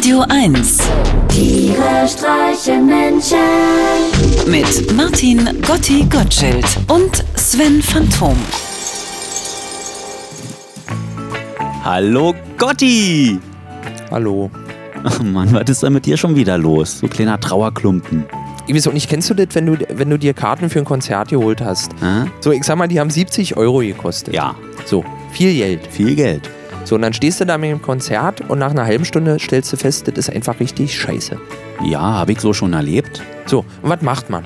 Radio 1 Tiere streichen Menschen. mit Martin Gotti Gottschild und Sven Phantom. Hallo Gotti! Hallo. Ach Mann, was ist denn mit dir schon wieder los? So kleiner Trauerklumpen. Ich weiß auch nicht, kennst du das, wenn du, wenn du dir Karten für ein Konzert geholt hast? Hä? So, ich sag mal, die haben 70 Euro gekostet. Ja, So, viel Geld. viel Geld. So, und dann stehst du da mit dem Konzert und nach einer halben Stunde stellst du fest, das ist einfach richtig scheiße. Ja, habe ich so schon erlebt. So, und was macht man?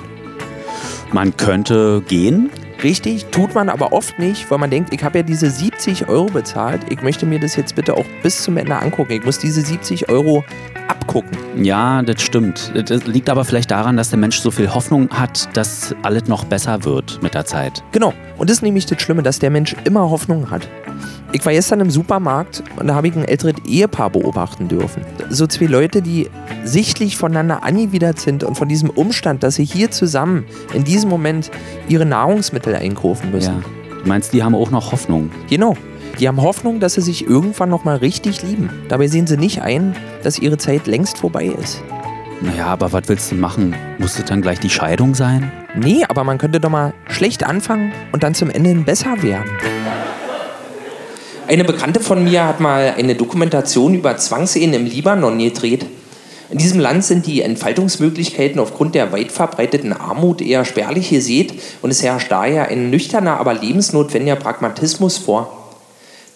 Man könnte gehen. Richtig, tut man aber oft nicht, weil man denkt, ich habe ja diese 70 Euro bezahlt, ich möchte mir das jetzt bitte auch bis zum Ende angucken. Ich muss diese 70 Euro abgucken. Ja, das stimmt. Das liegt aber vielleicht daran, dass der Mensch so viel Hoffnung hat, dass alles noch besser wird mit der Zeit. Genau, und das ist nämlich das Schlimme, dass der Mensch immer Hoffnung hat. Ich war gestern im Supermarkt und da habe ich ein älteres Ehepaar beobachten dürfen. So zwei Leute, die sichtlich voneinander angewidert sind und von diesem Umstand, dass sie hier zusammen in diesem Moment ihre Nahrungsmittel einkaufen müssen. Ja. Du meinst, die haben auch noch Hoffnung? Genau. Die haben Hoffnung, dass sie sich irgendwann nochmal richtig lieben. Dabei sehen sie nicht ein, dass ihre Zeit längst vorbei ist. Naja, aber was willst du machen? Muss das dann gleich die Scheidung sein? Nee, aber man könnte doch mal schlecht anfangen und dann zum Ende hin besser werden. Eine Bekannte von mir hat mal eine Dokumentation über Zwangsehen im Libanon gedreht. In diesem Land sind die Entfaltungsmöglichkeiten aufgrund der weit verbreiteten Armut eher spärlich gesät und es herrscht daher ein nüchterner, aber lebensnotwendiger Pragmatismus vor.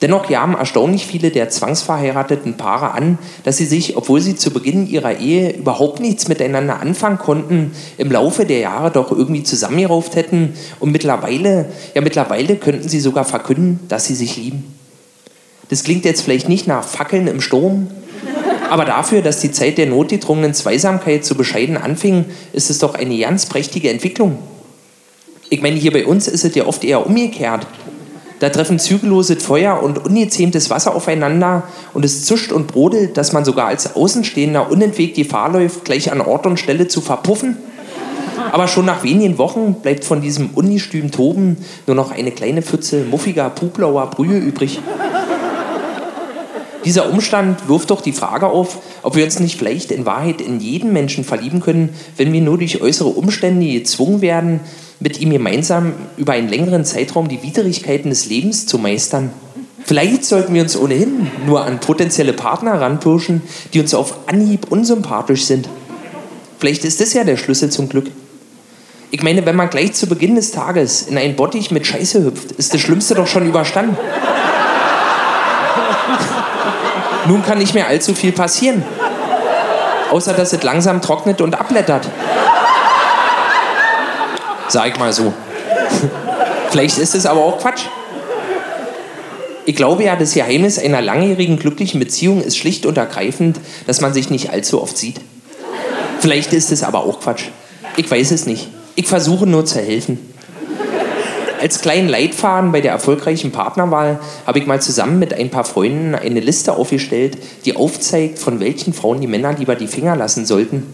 Dennoch jagen erstaunlich viele der zwangsverheirateten Paare an, dass sie sich, obwohl sie zu Beginn ihrer Ehe überhaupt nichts miteinander anfangen konnten, im Laufe der Jahre doch irgendwie zusammengerauft hätten und mittlerweile, ja mittlerweile könnten sie sogar verkünden, dass sie sich lieben. Das klingt jetzt vielleicht nicht nach Fackeln im Sturm, aber dafür, dass die Zeit der notgedrungenen Zweisamkeit so bescheiden anfing, ist es doch eine ganz prächtige Entwicklung. Ich meine, hier bei uns ist es ja oft eher umgekehrt. Da treffen zügelloses Feuer und ungezähmtes Wasser aufeinander und es zischt und brodelt, dass man sogar als Außenstehender unentwegt Gefahr läuft, gleich an Ort und Stelle zu verpuffen. Aber schon nach wenigen Wochen bleibt von diesem ungestümen Toben nur noch eine kleine Pfütze muffiger, publauer Brühe übrig. Dieser Umstand wirft doch die Frage auf, ob wir uns nicht vielleicht in Wahrheit in jeden Menschen verlieben können, wenn wir nur durch äußere Umstände gezwungen werden, mit ihm gemeinsam über einen längeren Zeitraum die Widrigkeiten des Lebens zu meistern. Vielleicht sollten wir uns ohnehin nur an potenzielle Partner ranpirschen, die uns auf Anhieb unsympathisch sind. Vielleicht ist das ja der Schlüssel zum Glück. Ich meine, wenn man gleich zu Beginn des Tages in einen Bottich mit Scheiße hüpft, ist das Schlimmste doch schon überstanden. Nun kann nicht mehr allzu viel passieren. Außer dass es langsam trocknet und abblättert. Sag ich mal so. Vielleicht ist es aber auch Quatsch. Ich glaube ja, das Geheimnis einer langjährigen glücklichen Beziehung ist schlicht und ergreifend, dass man sich nicht allzu oft sieht. Vielleicht ist es aber auch Quatsch. Ich weiß es nicht. Ich versuche nur zu helfen. Als kleinen Leitfaden bei der erfolgreichen Partnerwahl habe ich mal zusammen mit ein paar Freunden eine Liste aufgestellt, die aufzeigt, von welchen Frauen die Männer lieber die Finger lassen sollten.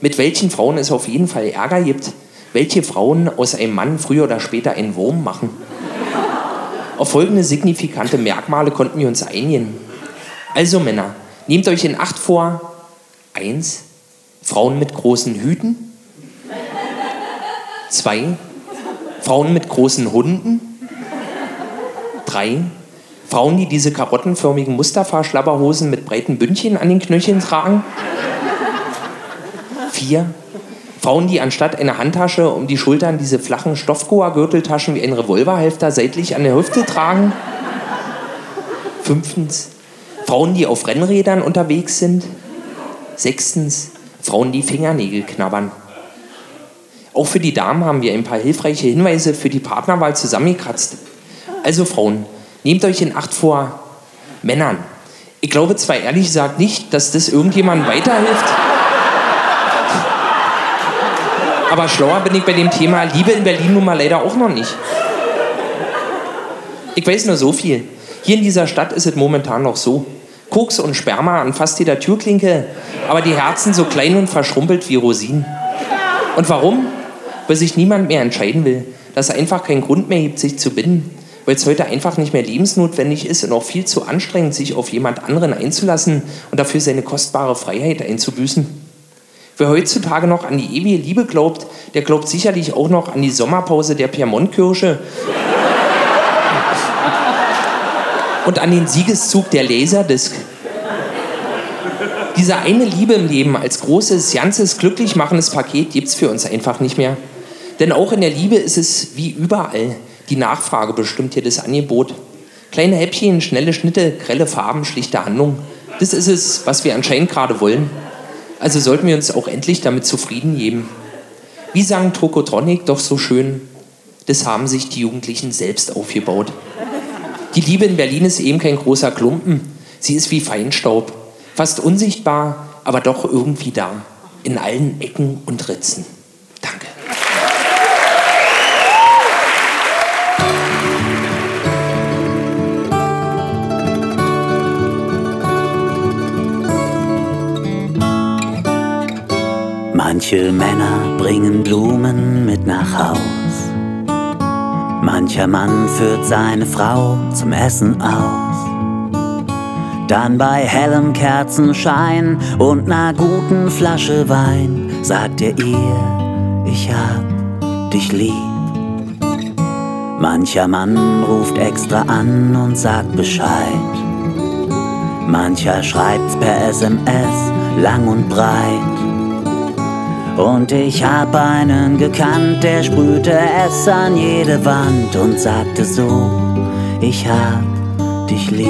Mit welchen Frauen es auf jeden Fall Ärger gibt. Welche Frauen aus einem Mann früher oder später einen Wurm machen. Auf folgende signifikante Merkmale konnten wir uns einigen. Also Männer, nehmt euch in Acht vor. Eins, Frauen mit großen Hüten. Zwei, Frauen mit großen Hunden. Drei, Frauen, die diese karottenförmigen Mustafa-Schlabberhosen mit breiten Bündchen an den Knöcheln tragen. Vier, Frauen, die anstatt einer Handtasche um die Schultern diese flachen Stoffgoa-Gürteltaschen wie ein Revolverhalfter seitlich an der Hüfte tragen. Fünftens, Frauen, die auf Rennrädern unterwegs sind. Sechstens, Frauen, die Fingernägel knabbern. Auch für die Damen haben wir ein paar hilfreiche Hinweise für die Partnerwahl zusammengekratzt. Also Frauen, nehmt euch in Acht vor Männern. Ich glaube zwar ehrlich gesagt nicht, dass das irgendjemandem weiterhilft. Aber schlauer bin ich bei dem Thema Liebe in Berlin nun mal leider auch noch nicht. Ich weiß nur so viel. Hier in dieser Stadt ist es momentan noch so. Koks und Sperma an fast jeder Türklinke, aber die Herzen so klein und verschrumpelt wie Rosinen. Und warum? Weil sich niemand mehr entscheiden will, dass es einfach keinen Grund mehr gibt, sich zu binden. weil es heute einfach nicht mehr lebensnotwendig ist und auch viel zu anstrengend, sich auf jemand anderen einzulassen und dafür seine kostbare Freiheit einzubüßen. Wer heutzutage noch an die ewige Liebe glaubt, der glaubt sicherlich auch noch an die Sommerpause der Piemontkirche und an den Siegeszug der Laserdisc. Diese eine Liebe im Leben als großes, ganzes, glücklich machendes Paket gibt es für uns einfach nicht mehr. Denn auch in der Liebe ist es wie überall. Die Nachfrage bestimmt hier das Angebot. Kleine Häppchen, schnelle Schnitte, grelle Farben, schlichte Handlung. Das ist es, was wir anscheinend gerade wollen. Also sollten wir uns auch endlich damit zufrieden geben. Wie sagen Tokotronic doch so schön, das haben sich die Jugendlichen selbst aufgebaut. Die Liebe in Berlin ist eben kein großer Klumpen. Sie ist wie Feinstaub. Fast unsichtbar, aber doch irgendwie da. In allen Ecken und Ritzen. Manche Männer bringen Blumen mit nach Haus. Mancher Mann führt seine Frau zum Essen aus. Dann bei hellem Kerzenschein und ner guten Flasche Wein sagt er ihr, ich hab dich lieb. Mancher Mann ruft extra an und sagt Bescheid. Mancher schreibt's per SMS lang und breit. Und ich hab einen gekannt, der sprühte es an jede Wand und sagte so, ich hab dich lieb.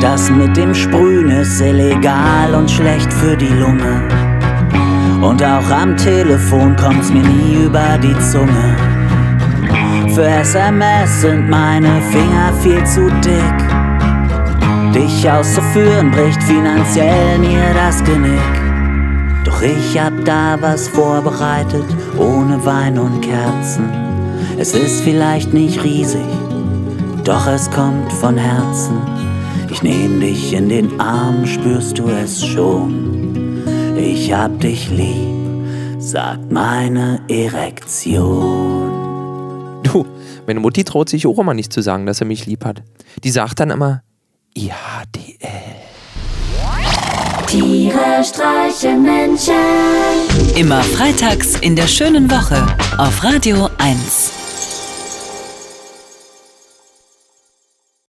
Das mit dem Sprühen ist illegal und schlecht für die Lunge. Und auch am Telefon kommt's mir nie über die Zunge. Für SMS sind meine Finger viel zu dick. Dich auszuführen bricht finanziell mir das Genick. Ich hab da was vorbereitet, ohne Wein und Kerzen. Es ist vielleicht nicht riesig, doch es kommt von Herzen. Ich nehm dich in den Arm, spürst du es schon? Ich hab dich lieb, sagt meine Erektion. Du, meine Mutti traut sich auch immer nicht zu sagen, dass er mich lieb hat. Die sagt dann immer, IHDL. Tiere streichen Menschen. Immer freitags in der schönen Woche auf Radio 1.